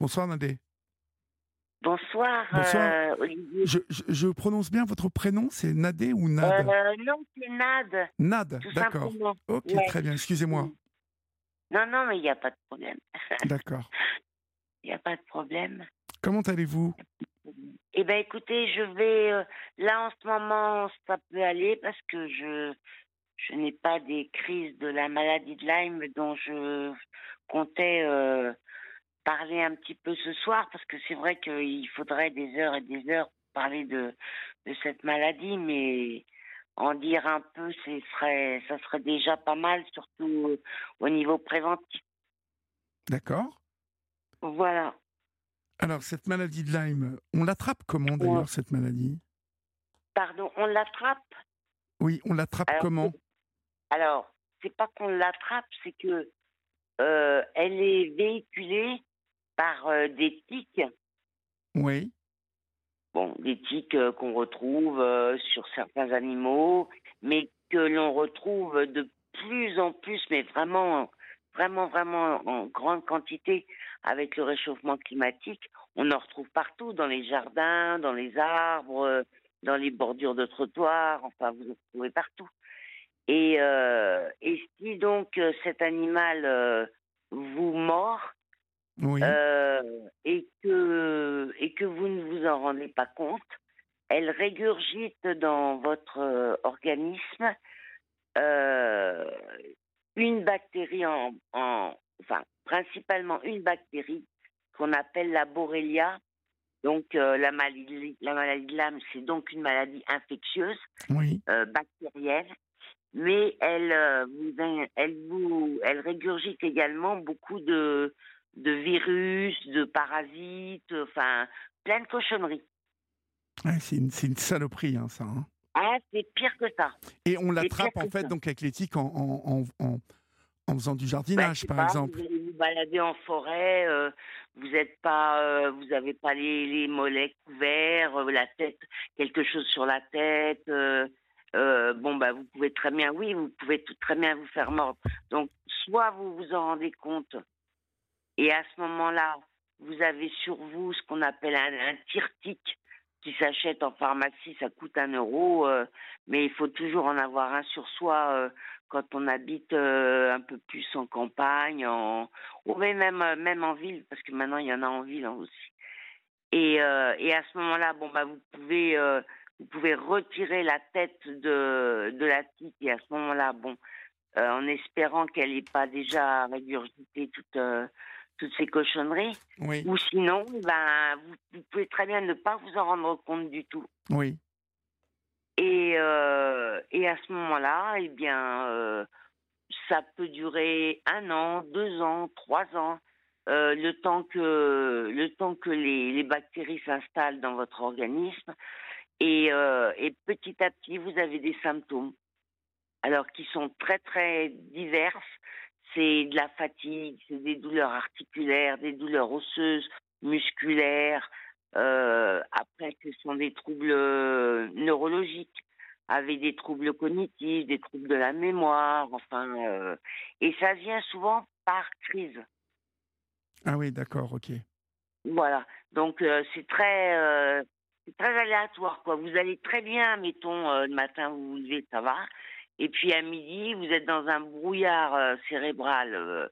Bonsoir Nadé. Bonsoir, Bonsoir. euh, Olivier. Je, je- je prononce bien votre prénom, c'est Nadé ou Nad Euh, non, c'est Nad, Nad, d'accord. Ok, Ouais. très bien, excusez-moi. Non, non, mais il n'y a pas de problème. D'accord. Il n'y a pas de problème. Comment allez-vous? Eh bien, écoutez, je vais. euh, là, en ce moment, ça peut aller parce que je, je n'ai pas des crises de la maladie de Lyme dont je comptais parler un petit peu ce soir parce que c'est vrai qu'il faudrait des heures et des heures pour parler de, de cette maladie, mais en dire un peu, ce serait, ça serait déjà pas mal, surtout au niveau préventif. D'accord. Voilà. Alors, cette maladie de Lyme, on l'attrape comment d'ailleurs, Ouais. cette maladie? Pardon, on l'attrape? Oui, on l'attrape comment? Alors, c'est pas qu'on l'attrape, c'est que euh, elle est véhiculée par euh, des tiques. Oui, Bon, des tiques euh, qu'on retrouve euh, sur certains animaux, mais que l'on retrouve de plus en plus, mais vraiment, vraiment, vraiment en grande quantité avec le réchauffement climatique. On en retrouve partout, dans les jardins, dans les arbres, euh, dans les bordures de trottoirs, enfin, vous en trouvez partout. Et, euh, et si donc cet animal euh, vous mord, oui. euh, et que et que vous ne vous en rendez pas compte, elle régurgite dans votre euh, organisme euh, une bactérie en, en enfin principalement une bactérie qu'on appelle la Borrelia. Donc euh, la maladie la maladie de Lyme, c'est donc une maladie infectieuse oui. bactérienne, mais elle, euh, vous, elle, vous, elle régurgite également beaucoup de, de virus, de parasites, enfin, plein de cochonneries. Ouais, c'est une, saloperie, hein, ça. hein. Ah, c'est pire que ça. Et on l'attrape en fait ça. donc avec les tiques en, en, en, faisant du Ben, jardinage, par pas, exemple. Vous allez vous balader en forêt, euh, vous êtes pas, euh, vous avez pas les, les mollets couverts, euh, la tête, quelque chose sur la tête. bon, bah, vous pouvez très bien, oui, vous pouvez tout très bien vous faire mordre. Donc, soit vous vous en rendez compte, et à ce moment-là, vous avez sur vous ce qu'on appelle un, un tire-tique qui s'achète en pharmacie, ça coûte un euro, euh, mais il faut toujours en avoir un sur soi euh, quand on habite euh, un peu plus en campagne, en, ou même, même, même en ville, parce que maintenant il y en a en ville hein, aussi. Et, euh, et à ce moment-là, bon, bah, vous, pouvez, euh, vous pouvez retirer la tête de, de la tique, et à ce moment-là, bon, euh, en espérant qu'elle n'ait pas déjà régurgité toute, euh, toutes ces cochonneries, Oui, ou sinon, ben, vous, vous pouvez très bien ne pas vous en rendre compte du tout. oui. Et, euh, et à ce moment-là, eh bien, euh, ça peut durer un an, deux ans, trois ans, euh, le temps que le temps que les, les bactéries s'installent dans votre organisme. Et, et petit à petit, vous avez des symptômes, alors qui sont très très diverses. C'est de la fatigue, c'est des douleurs articulaires, des douleurs osseuses, musculaires. Euh, après, ce sont des troubles euh, neurologiques, avec des troubles cognitifs, des troubles de la mémoire, enfin. euh, et ça vient souvent par crise. Ah oui, d'accord, ok. Voilà. Donc euh, c'est très, très aléatoire, quoi. Vous allez très bien, mettons, le matin vous vous levez, ça va. Et puis à midi, vous êtes dans un brouillard euh, cérébral euh,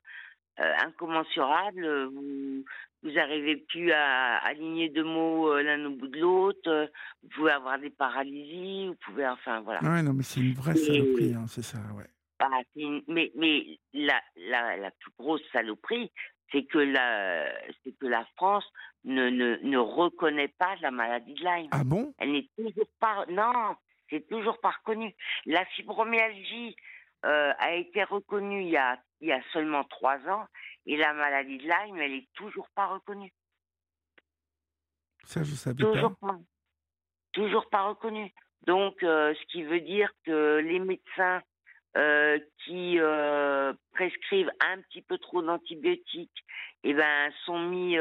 euh, incommensurable. Vous vous n'arrivez plus à aligner deux mots l'un au bout de l'autre. Vous pouvez avoir des paralysies. Vous pouvez, enfin voilà. Ouais, non, mais c'est une vraie Et- saloperie, hein, c'est ça, ouais. Ah, mais mais la, la, la plus grosse saloperie, c'est que la, c'est que la France ne, ne, ne reconnaît pas la maladie de Lyme. Ah bon? Elle n'est toujours pas. Non, c'est toujours pas reconnu. La fibromyalgie euh, a été reconnue il y a, il y a seulement trois ans et la maladie de Lyme, elle est toujours pas reconnue. Ça, je savais pas. Toujours pas. Toujours pas reconnue. Donc, euh, ce qui veut dire que les médecins euh, qui euh, prescrivent un petit peu trop d'antibiotiques, eh ben, sont mis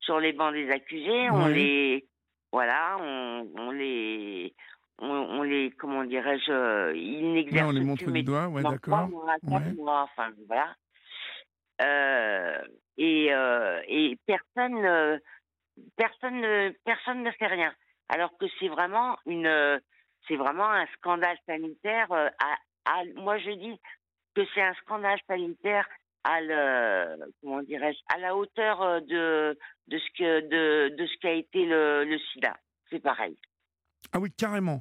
sur les bancs des accusés. On les, voilà, on, on les, on, on les, comment dirais-je, euh, ils n'exercent on les plus montre du doigt, ouais, d'accord. Ouais. enfin voilà. Euh, et, euh, et personne, personne, ne- personne ne fait rien. Alors que c'est vraiment une, c'est vraiment un scandale sanitaire. euh, à, à- moi, je dis que c'est un scandale sanitaire à le, comment dirais-je, à la hauteur euh, de de ce que de de ce qu'a été le, le SIDA. C'est pareil. Ah oui, carrément.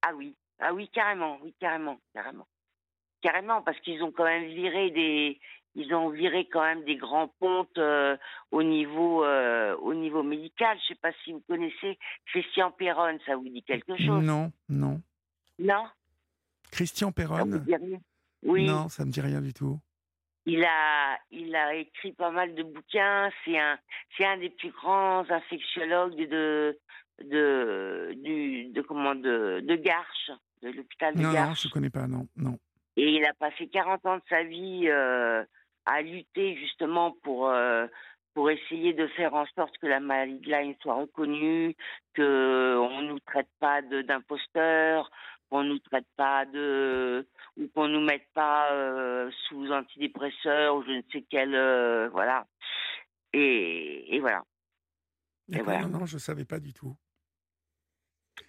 Ah oui, ah oui, carrément, oui, carrément, carrément. Carrément, parce qu'ils ont quand même viré des. Ils ont viré quand même des grands pontes euh, au niveau euh, au niveau médical. Je sais pas si vous connaissez Christian Perron, ça vous dit quelque chose? Non, non. Non? Christian Perron? Oui. Non, ça me dit rien du tout. Il a, il a écrit pas mal de bouquins. C'est un, c'est un des plus grands infectiologues de, de, du, de comment, de, de Garches, de l'hôpital de Non, non, Garches. je connais pas, non, non. Et il a passé 40 ans de sa vie euh, à lutter justement pour, euh, pour essayer de faire en sorte que la maladie de Lyme soit reconnue, qu'on ne nous traite pas d'imposteurs, qu'on ne nous traite pas de. ou qu'on ne nous mette pas euh, sous antidépresseurs ou je ne sais quel. euh, voilà. Et, et voilà. D'accord, voilà. Non, non, je savais pas du tout.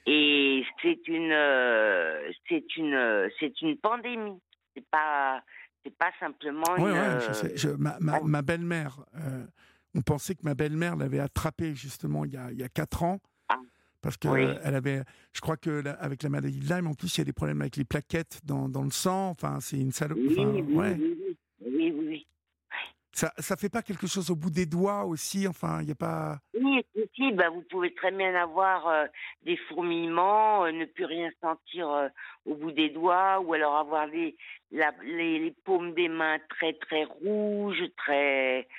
Et c'est une, euh, c'est une, c'est une pandémie. C'est pas, c'est pas simplement Ouais, une. ouais, je euh, sais. Je- ma ma, belle-mère, euh, on pensait que ma belle-mère l'avait attrapée justement il y a, il y a 4 ans. Ah. Parce que Oui. elle avait, je crois que la- avec la maladie de Lyme, en plus, il y a des problèmes avec les plaquettes dans, dans le sang. Enfin, c'est une salope. Oui, enfin, oui, ouais. oui, oui, oui, oui, oui. Ça, ça fait pas quelque chose au bout des doigts aussi. Enfin, il y a pas. Oui, si, bah, vous pouvez très bien avoir euh, des fourmillements, euh, ne plus rien sentir euh, au bout des doigts, ou alors avoir les, la- les, les paumes des mains très très rouges, très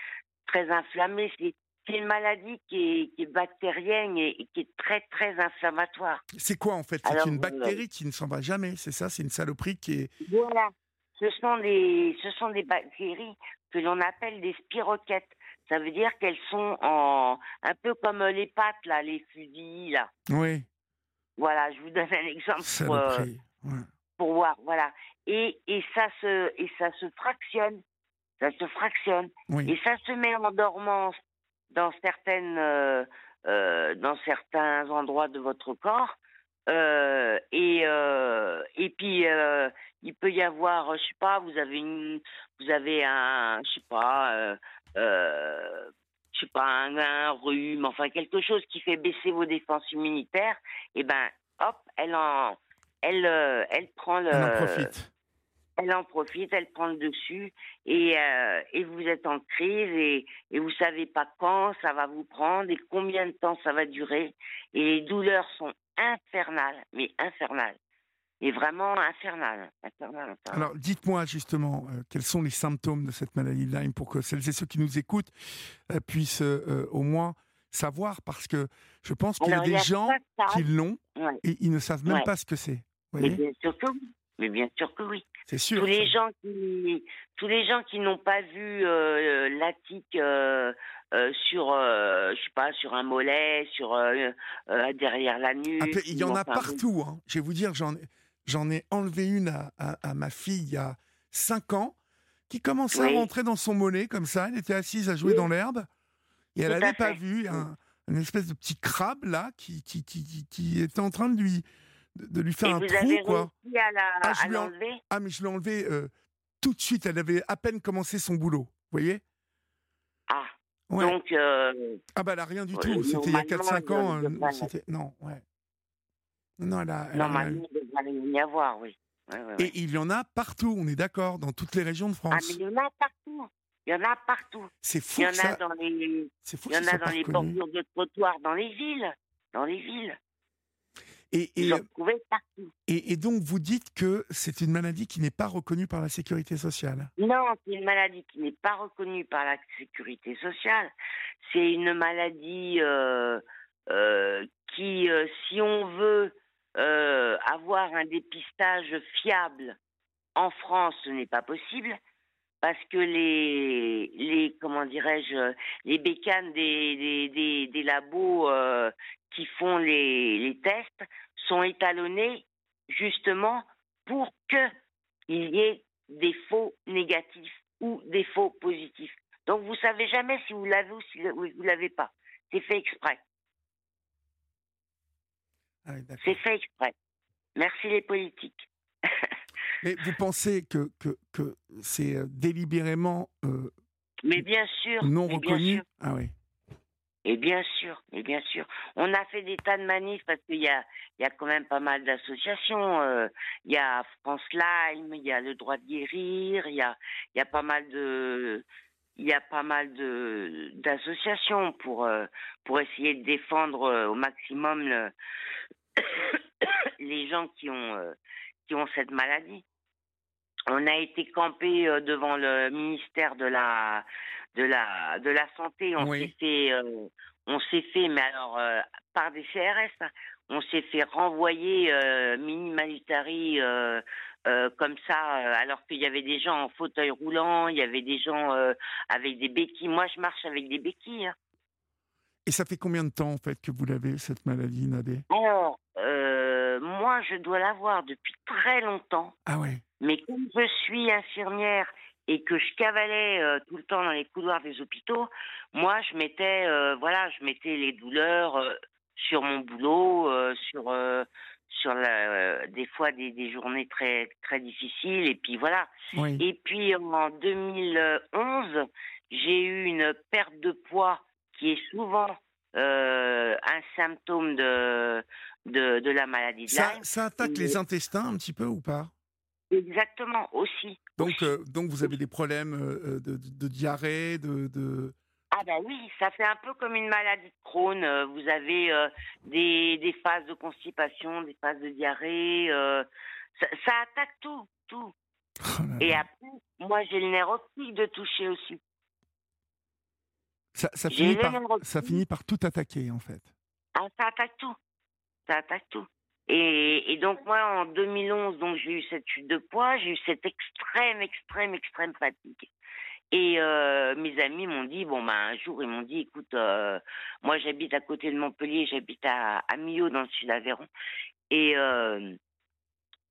très inflammées. C'est une maladie qui est, qui est bactérienne et, et qui est très très inflammatoire. C'est quoi en fait? C'est une bactérie qui ne s'en va jamais. C'est ça? C'est une saloperie qui est. Voilà. Ce sont des, ce sont des bactéries que l'on appelle des spiroquettes. Ça veut dire qu'elles sont en, un peu comme les pâtes, là, les fusils, là. Oui. Voilà, je vous donne un exemple pour, euh, ouais. pour voir, voilà. Et, et ça se, et ça se fractionne. Ça se fractionne. Oui. Et ça se met en dormance dans certaines, euh, euh, dans certains endroits de votre corps. Euh, et, euh, et puis, euh, il peut y avoir, je sais pas, vous avez une, vous avez un, je sais pas, je sais pas, un, un rhume, enfin quelque chose qui fait baisser vos défenses immunitaires. Et ben, hop, elle en, elle, elle prend le, Elle en profite. elle en profite, elle prend le dessus et, et vous êtes en crise et, et vous savez pas quand ça va vous prendre et combien de temps ça va durer. Et les douleurs sont infernales, mais infernales. Et vraiment infernales. Alors, dites-moi justement, euh, quels sont les symptômes de cette maladie de Lyme pour que celles et ceux qui nous écoutent euh, puissent euh, au moins savoir, parce que je pense qu'il y a des y a gens qui l'ont Ouais. et ils ne savent même Ouais. pas ce que c'est. Mais bien sûr que oui. Mais bien sûr que oui. C'est sûr. tous les ça. gens qui tous les gens qui n'ont pas vu l'attique euh, sur euh, je sais pas sur un mollet sur euh, derrière la nuque il y en a enfin, partout. hein. Je vais vous dire, j'en ai, j'en ai enlevé une à, à- à ma fille il y a 5 ans qui commençait Oui. à rentrer dans son mollet comme ça. Elle était assise à jouer Oui. dans l'herbe et elle n'avait pas vu un, une espèce de petit crabe là qui, qui, qui, qui- qui était en train de lui, de, lui faire et un vous trou. avez quoi. à la Ah, je à lui en- l'enlever? Ah, mais je l'ai enlevé tout de suite. Elle avait à peine commencé son boulot. Vous voyez? Ouais. donc euh, Ah, bah, elle a rien du Ouais, tout. C'était il y a normalement, 4-5 ans. euh, c'était- Non, ouais. Non, elle a, elle normalement il devrait y avoir oui Ouais, ouais. Et il y en a partout, on est d'accord, dans toutes les régions de ah France. mais il y en a partout il y en a partout C'est fou il y en ça. a dans les il y en ça a dans les bordures de trottoirs dans les villes dans les villes Et, et, donc, vous dites que c'est une maladie qui n'est pas reconnue par la sécurité sociale. Non, c'est une maladie qui n'est pas reconnue par la sécurité sociale. C'est une maladie euh, euh, qui, euh, si on veut avoir un dépistage fiable en France, ce n'est pas possible parce que les, les comment dirais-je, les bécanes des, des, des, des labos euh, qui font les, les tests sont étalonnés justement pour que il y ait des faux négatifs ou des faux positifs. Donc vous savez jamais si vous l'avez ou si vous l'avez pas. C'est fait exprès. Ah c'est fait exprès. Merci les politiques. Mais vous pensez que, que, que c'est euh, délibérément euh, mais bien sûr, non reconnu? Ah oui. Et bien sûr, et bien sûr. On a fait des tas de manifs parce qu'il y a, y a quand même pas mal d'associations. Euh, il y a France Lyme, il y a le droit de guérir, il y a, y a pas mal de, il y a pas mal de d'associations pour pour essayer de défendre au maximum le, les gens qui ont qui ont cette maladie on a été campé euh, devant le ministère de la de la de la santé. On s'est fait euh, on s'est fait mais alors euh, par des CRS. Hein. On s'est fait renvoyer mini comme ça, alors qu'il y avait des gens en fauteuil roulant, il y avait des gens avec des béquilles. Moi, je marche avec des béquilles. Hein. Et ça fait combien de temps, en fait, que vous l'avez, cette maladie, Nadé? Alors, moi, je dois l'avoir depuis très longtemps. Ah ouais mais comme je suis infirmière et que je cavalais euh, tout le temps dans les couloirs des hôpitaux, moi je mettais euh, voilà, je mettais les douleurs euh, sur mon boulot, sur sur la, des fois des, des, journées très très difficiles et puis voilà. Et puis en 2011, j'ai eu une perte de poids qui est souvent un symptôme de, de, de la maladie de ça, Ça attaque les intestins un petit peu ou pas? Exactement, aussi. Donc, euh, donc vous avez des problèmes euh, euh, de, de, diarrhée, de, de, Ah ben oui, ça fait un peu comme une maladie de Crohn. Vous avez des, des, phases de constipation, des phases de diarrhée. Ça, attaque tout, tout. Oh Et après, moi j'ai le nerf optique de toucher aussi. Ça, ça finit, par, ça finit par tout attaquer en fait. Ah, ça attaque tout. Ça attaque tout. Et, donc moi, en 2011, donc j'ai eu cette chute de poids, j'ai eu cette extrême, extrême, extrême fatigue. Et euh, mes amis m'ont dit, bon, ben, un jour, ils m'ont dit, écoute, euh, moi j'habite à côté de Montpellier, j'habite à, à Millau, dans le sud d'Aveyron. Et, euh,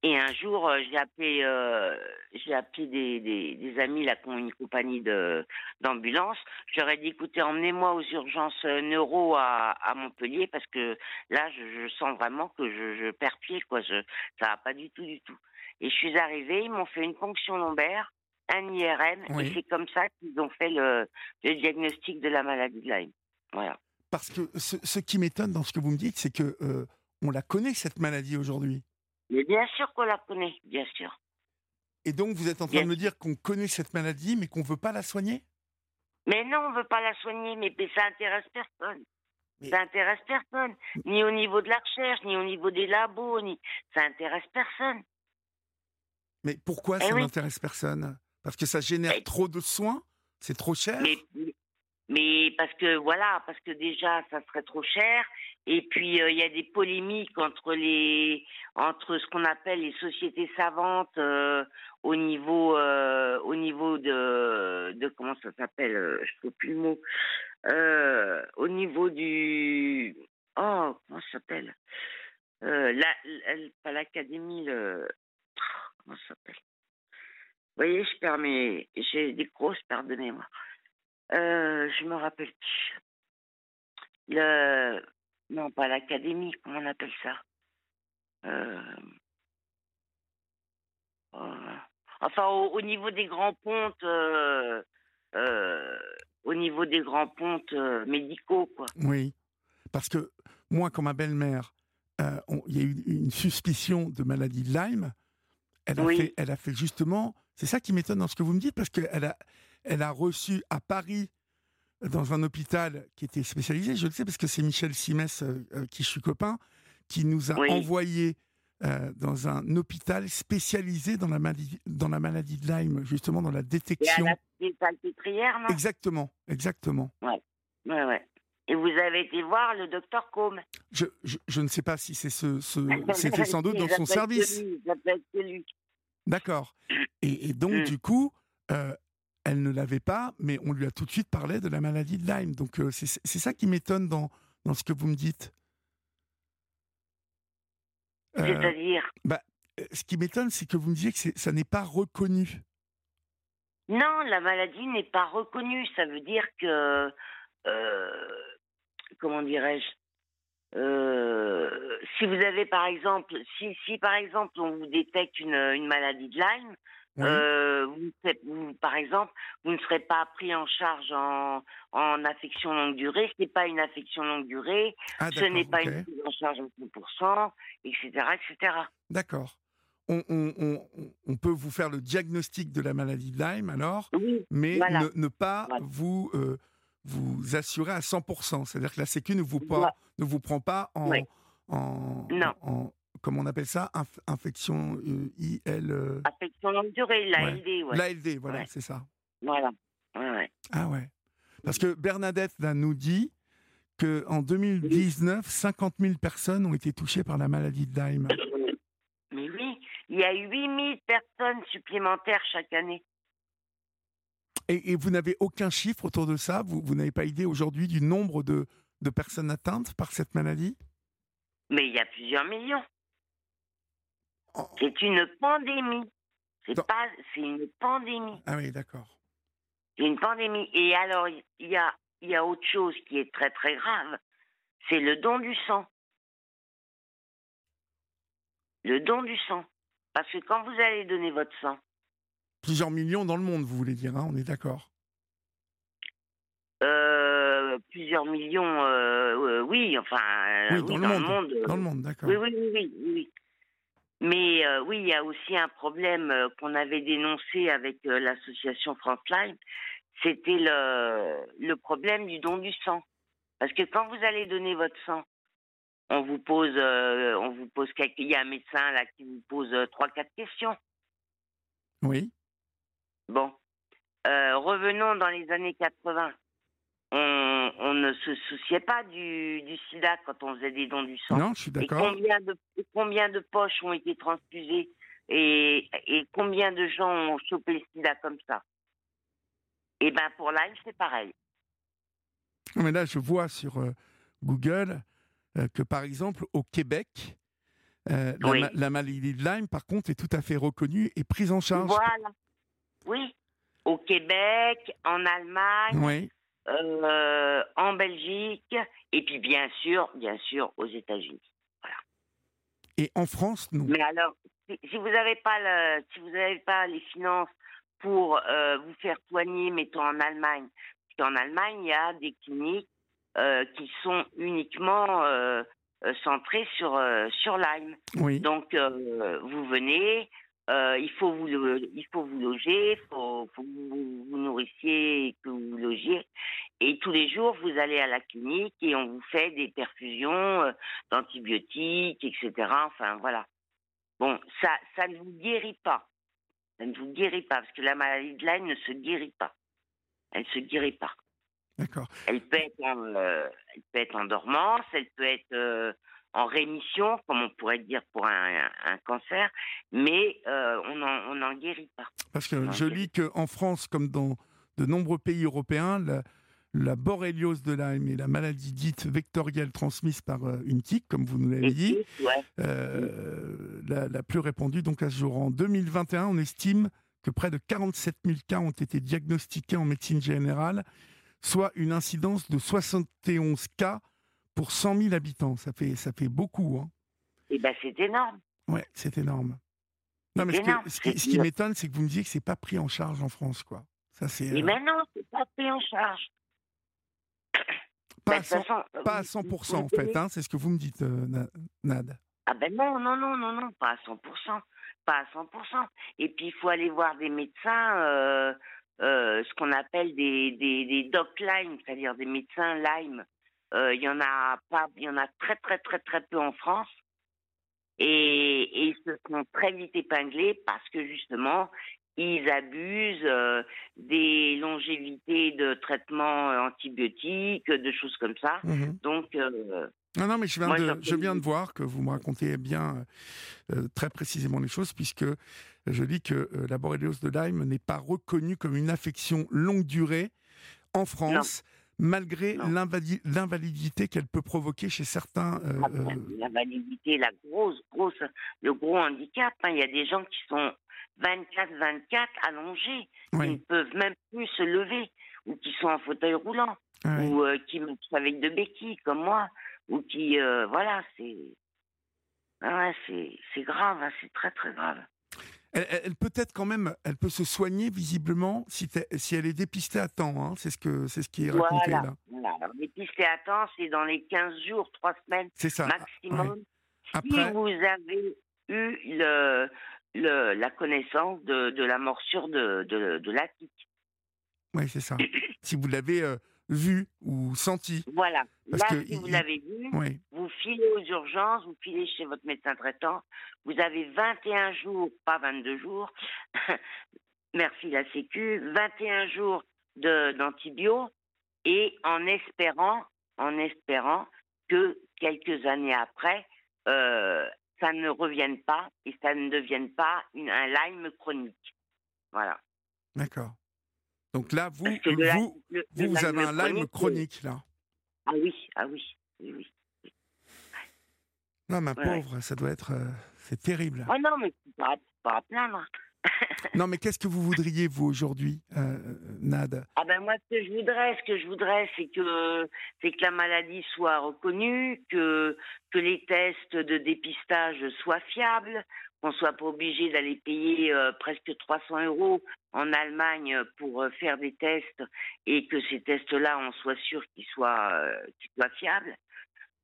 et un jour, euh, j'ai appelé, euh, j'ai appelé des, des, des, amis là qui ont une compagnie de d'ambulance. J'aurais dit, écoutez, emmenez-moi aux urgences euh, neuro à, à Montpellier parce que là, je, je sens vraiment que je, je, perds pied, quoi. Je, ça va pas du tout, du tout. Et je suis arrivée, ils m'ont fait une ponction lombaire, un IRM, et c'est comme ça qu'ils ont fait le, le, diagnostic de la maladie de Lyme. Voilà. Parce que ce, ce qui m'étonne dans ce que vous me dites, c'est que on la connaît cette maladie aujourd'hui. Mais bien sûr qu'on la connaît, bien sûr. Et donc, vous êtes en train de me dire qu'on connaît cette maladie, mais qu'on ne veut pas la soigner? Mais non, on ne veut pas la soigner, mais, ça intéresse personne. Ça intéresse personne. Ni au niveau de la recherche, ni au niveau des labos, ni... ça intéresse personne. Mais pourquoi eh ça n'intéresse personne? Parce que ça génère trop de soins C'est trop cher? Mais parce que voilà, parce que déjà ça serait trop cher. Et puis euh, il y a des polémiques entre les entre ce qu'on appelle les sociétés savantes euh, au niveau euh, au niveau de de comment ça s'appelle, je sais plus le mot. au niveau du oh comment ça s'appelle la, pas l'académie le comment ça s'appelle. Vous voyez, je perds mes j'ai des grosses pertes de mémoire. Euh, je me rappelle. Le, non, pas l'académie, comment on appelle ça? Euh, oh, Enfin, au, niveau des grands pontes, euh, au niveau des grands pontes médicaux, quoi. Oui, parce que moi, quand ma belle-mère, il y a eu une suspicion de maladie de Lyme, elle a, fait, elle a fait justement, c'est ça qui m'étonne dans ce que vous me dites, parce qu'elle a, elle a reçu à Paris, dans un hôpital qui était spécialisé, je le sais parce que c'est Michel Simès, euh, euh, qui je suis copain, qui nous a envoyé euh, dans un hôpital spécialisé dans la, maladie, dans la maladie de Lyme, justement dans la détection. Et à la non? Exactement, exactement. Ouais, ouais, ouais. Et vous avez été voir le docteur Combe? Je, je, ne sais pas si c'est ce, ce c'était sans doute dans son service. D'accord. Et, et, donc, mm. du coup, elle ne l'avait pas, mais on lui a tout de suite parlé de la maladie de Lyme. Donc euh, c'est ça qui m'étonne dans, dans ce que vous me dites. Euh, C'est-à-dire bah, euh, Ce qui m'étonne, c'est que vous me disiez que ça n'est pas reconnu. Non, la maladie n'est pas reconnue. Ça veut dire que, comment dirais-je, si vous avez par exemple, si, si par exemple on vous détecte une, une maladie de Lyme, euh, vous, par exemple, vous ne serez pas pris en charge en, en affection longue durée. Ce n'est pas une affection longue durée. Ah, ce n'est pas une prise en charge à 100%, etc. etc. D'accord. On, on, on, peut vous faire le diagnostic de la maladie de Lyme alors, mais ne, ne, pas vous, euh, vous assurer à 100%. C'est-à-dire que la Sécu ne vous, ne vous prend pas en, en, en, comment on appelle ça Infection euh, IL. Euh, Infection longue durée, l'ALD, ouais. L'ALD, voilà, c'est ça. Voilà. Ouais, ah ouais. Parce que Bernadette nous dit qu'en 2019, 50 000 personnes ont été touchées par la maladie de Lyme. Mais oui, il y a 8 000 personnes supplémentaires chaque année. Et, vous n'avez aucun chiffre autour de ça? Vous, vous n'avez pas idée aujourd'hui du nombre de, de personnes atteintes par cette maladie? Mais il y a plusieurs millions. C'est une pandémie. C'est pas, c'est une pandémie. Ah oui, d'accord. C'est une pandémie. Et alors, il y a, il y a autre chose qui est très très grave. C'est le don du sang. Le don du sang. Parce que quand vous allez donner votre sang. Plusieurs millions dans le monde, vous voulez dire, hein, on est d'accord euh, Plusieurs millions, euh, euh, oui, enfin, oui, dans, le, monde, Dans le monde, d'accord. Oui, oui, oui, oui. Mais euh, oui, il y a aussi un problème euh, qu'on avait dénoncé avec euh, l'association France Live, c'était le, le problème du don du sang. Parce que quand vous allez donner votre sang, on vous pose, on vous pose quelques, il y a un médecin là qui vous pose trois, quatre questions. Oui. Bon, revenons dans les années 80 on, ne se souciait pas du, sida quand on faisait des dons du sang. Non, je suis d'accord. Et combien de, combien de poches ont été transfusées et, combien de gens ont chopé le sida comme ça? Eh bien, pour Lyme, c'est pareil. Mais là, je vois sur euh, Google euh, que, par exemple, au Québec, euh, la, maladie de Lyme, par contre, est tout à fait reconnue et prise en charge. Voilà. Oui. Au Québec, en Allemagne. Oui. Euh, en Belgique et puis bien sûr, bien sûr aux États-Unis. Voilà. Et en France, non. Mais alors, si, vous n'avez pas le, si vous n'avez pas les finances pour euh, vous faire soigner, mettons en Allemagne, parce qu'en Allemagne il y a des cliniques euh, qui sont uniquement centrées sur sur Lyme. Oui. Donc vous venez, il faut vous il faut vous loger, il faut, que vous vous nourrissiez et que vous, vous logiez. Et tous les jours, vous allez à la clinique et on vous fait des perfusions euh, d'antibiotiques, etc. Enfin voilà. Bon, ça ça ne vous guérit pas. Ça ne vous guérit pas parce que la maladie de Lyme ne se guérit pas. Elle ne se guérit pas. D'accord. Elle peut être en, euh, elle peut être en dormance, elle peut être en rémission, comme on pourrait dire pour un, cancer, mais euh, on n'en guérit pas. Parce que je lis qu'en France, comme dans de nombreux pays européens, la, la borréliose de Lyme est la maladie dite vectorielle transmise par euh, une tique, comme vous nous l'avez dit, euh, la, plus répandue donc à ce jour. En 2021, on estime que près de 47 000 cas ont été diagnostiqués en médecine générale, soit une incidence de 71 cas pour 100 000 habitants. Ça fait, ça fait beaucoup. Hein. Eh bien, c'est énorme. Ouais, c'est énorme. Non, mais ce, qui, m'étonne, c'est que vous me disiez que c'est pas pris en charge en France, quoi. Ça, c'est. Mais euh... non, c'est pas pris en charge. Pas, à, 100%, en fait, hein, c'est ce que vous me dites, euh, Nad. Ah ben non, non, non, non, non, pas à 100%. Pas à 100%. Et puis, il faut aller voir des médecins, euh, euh, ce qu'on appelle des, des, des doc Lyme, c'est-à-dire des médecins Lyme. Euh, il y en a pas, il y en a très très très très peu en France. Et, ils se sont très vite épinglés parce que justement, ils abusent euh, des longévités de traitements antibiotiques, de choses comme ça. Mhm. Donc. Euh, non, non, mais je viens, de, je viens de voir que vous me racontez bien très précisément les choses, puisque je dis que la borréliose de Lyme n'est pas reconnue comme une affection longue durée en France malgré l'invalidité qu'elle peut provoquer chez certains. Euh, ah, euh, l'invalidité, la grosse, grosse, le gros handicap. Hein. Il y a des gens qui sont 24-24 allongés, qui ne peuvent même plus se lever, ou qui sont en fauteuil roulant, ou qui marchent avec de béquilles, comme moi, ou qui, voilà, c'est, ah c'est grave, hein, c'est très très grave. Elle, peut être quand même, elle peut se soigner visiblement si, si elle est dépistée à temps. Hein. c'est ce que c'est ce qui est raconté là. Voilà. Dépistée à temps, c'est dans les 15 jours, 3 semaines ça. maximum. Si vous avez eu le, le, la connaissance de, de, la morsure de, de, de la tique. Oui, c'est ça. si vous l'avez euh, vu ou senti. Voilà. Là, si vous l'avez vu, vous filez aux urgences, vous filez chez votre médecin traitant. Vous avez 21 jours, pas 22 jours, merci la Sécu, 21 jours d'antibio et en espérant, en espérant que quelques années après, euh, ça ne revienne pas et ça ne devienne pas une, un Lyme chronique. Voilà. D'accord. Donc là, vous, vous, vous, avez un Lyme chronique, là. Ah oui, ah oui, oui, oui. Non, ma pauvre, ça doit être... Euh, c'est terrible. Oh non, mais pas, pas à plaindre. non, mais qu'est-ce que vous voudriez, vous, aujourd'hui, euh, Nad? Ah ben moi, ce que je voudrais, ce que je voudrais, c'est que, c'est que la maladie soit reconnue, que, que les tests de dépistage soient fiables, qu'on soit pas obligé d'aller payer euh, presque 300 euros en Allemagne pour euh, faire des tests et que ces tests-là, on soit sûr qu'ils soient, euh, qu'ils soient fiables.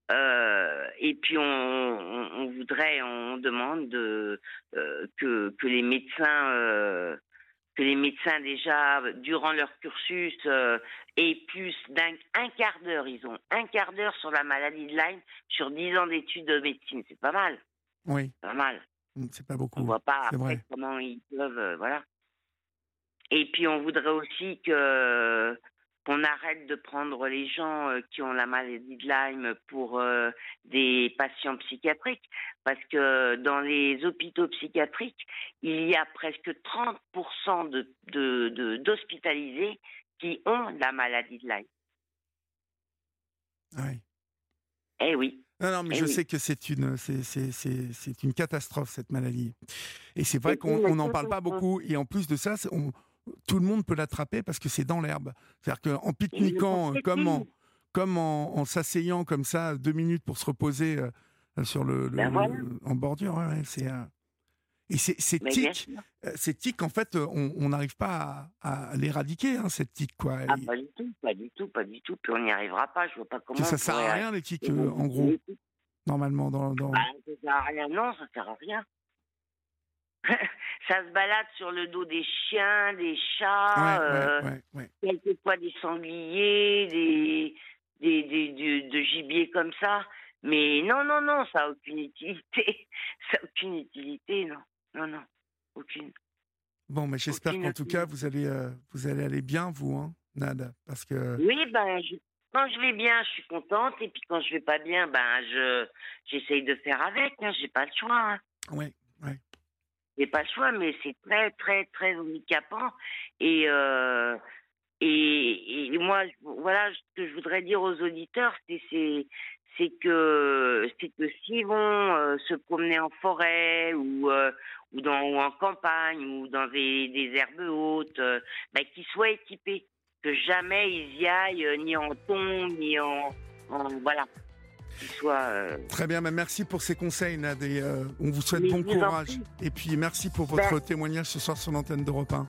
Et puis on, on, voudrait, on demande de, que, que les médecins que les médecins déjà durant leur cursus aient plus d'un un quart d'heure, ils ont un quart d'heure sur la maladie de Lyme sur 10 ans d'études de médecine, c'est pas mal. Oui. Pas mal. Mmh, c'est pas beaucoup. On voit pas après comment ils peuvent, euh, voilà. Et puis on voudrait aussi que qu'on arrête de prendre les gens euh, qui ont la maladie de Lyme pour euh, des patients psychiatriques, parce que dans les hôpitaux psychiatriques, il y a presque 30% de, d'hospitalisés qui ont la maladie de Lyme. Oui. Eh oui. Non, non, mais je sais que c'est une, c'est, une catastrophe, cette maladie. Et c'est vrai qu'on n'en parle pas beaucoup. Et en plus de ça, tout le monde peut l'attraper parce que c'est dans l'herbe. C'est-à-dire qu'en pique-niquant, comme en, comme en, s'asseyant comme ça deux minutes pour se reposer euh, sur le, ben en bordure, c'est. et ces, ces tics, euh, ces tics, en fait, on n'arrive pas à, l'éradiquer, hein, cette tic, quoi. Ah, pas du tout, pas du tout, pas du tout. Puis on n'y arrivera pas. Je vois pas comment. Ça sert à rien les tics, euh, en gros. Normalement, dans. dans... Bah, ça sert à rien, non, ça sert à rien. ça se balade sur le dos des chiens, des chats, euh, quelquefois des sangliers, des, des, des, de gibier comme ça. Mais non, non, non, ça n'a aucune utilité. ça n'a aucune utilité, non. Non, non, aucune. Bon, mais j'espère qu'en tout cas, vous allez, euh, vous allez aller bien, vous, hein, Nada, parce que... Oui, ben, quand je vais bien, je suis contente, et puis quand je vais pas bien, ben, je j'essaye de faire avec, hein, j'ai pas le choix. Hein. Oui, oui. J'ai pas le choix, mais c'est très, très, très handicapant, et... Euh, et, et, moi, voilà, ce que je voudrais dire aux auditeurs, c'est c'est que c'est que s'ils vont euh, se promener en forêt ou euh, ou dans ou en campagne ou dans des, des herbes hautes, bah, qu'ils soient équipés, que jamais ils y aillent ni en tombe ni en, voilà. Soient, Très bien, mais merci pour ces conseils, Nad, on vous souhaite bon courage. Et puis merci pour votre ben témoignage ce soir sur l'antenne d'Europe 1.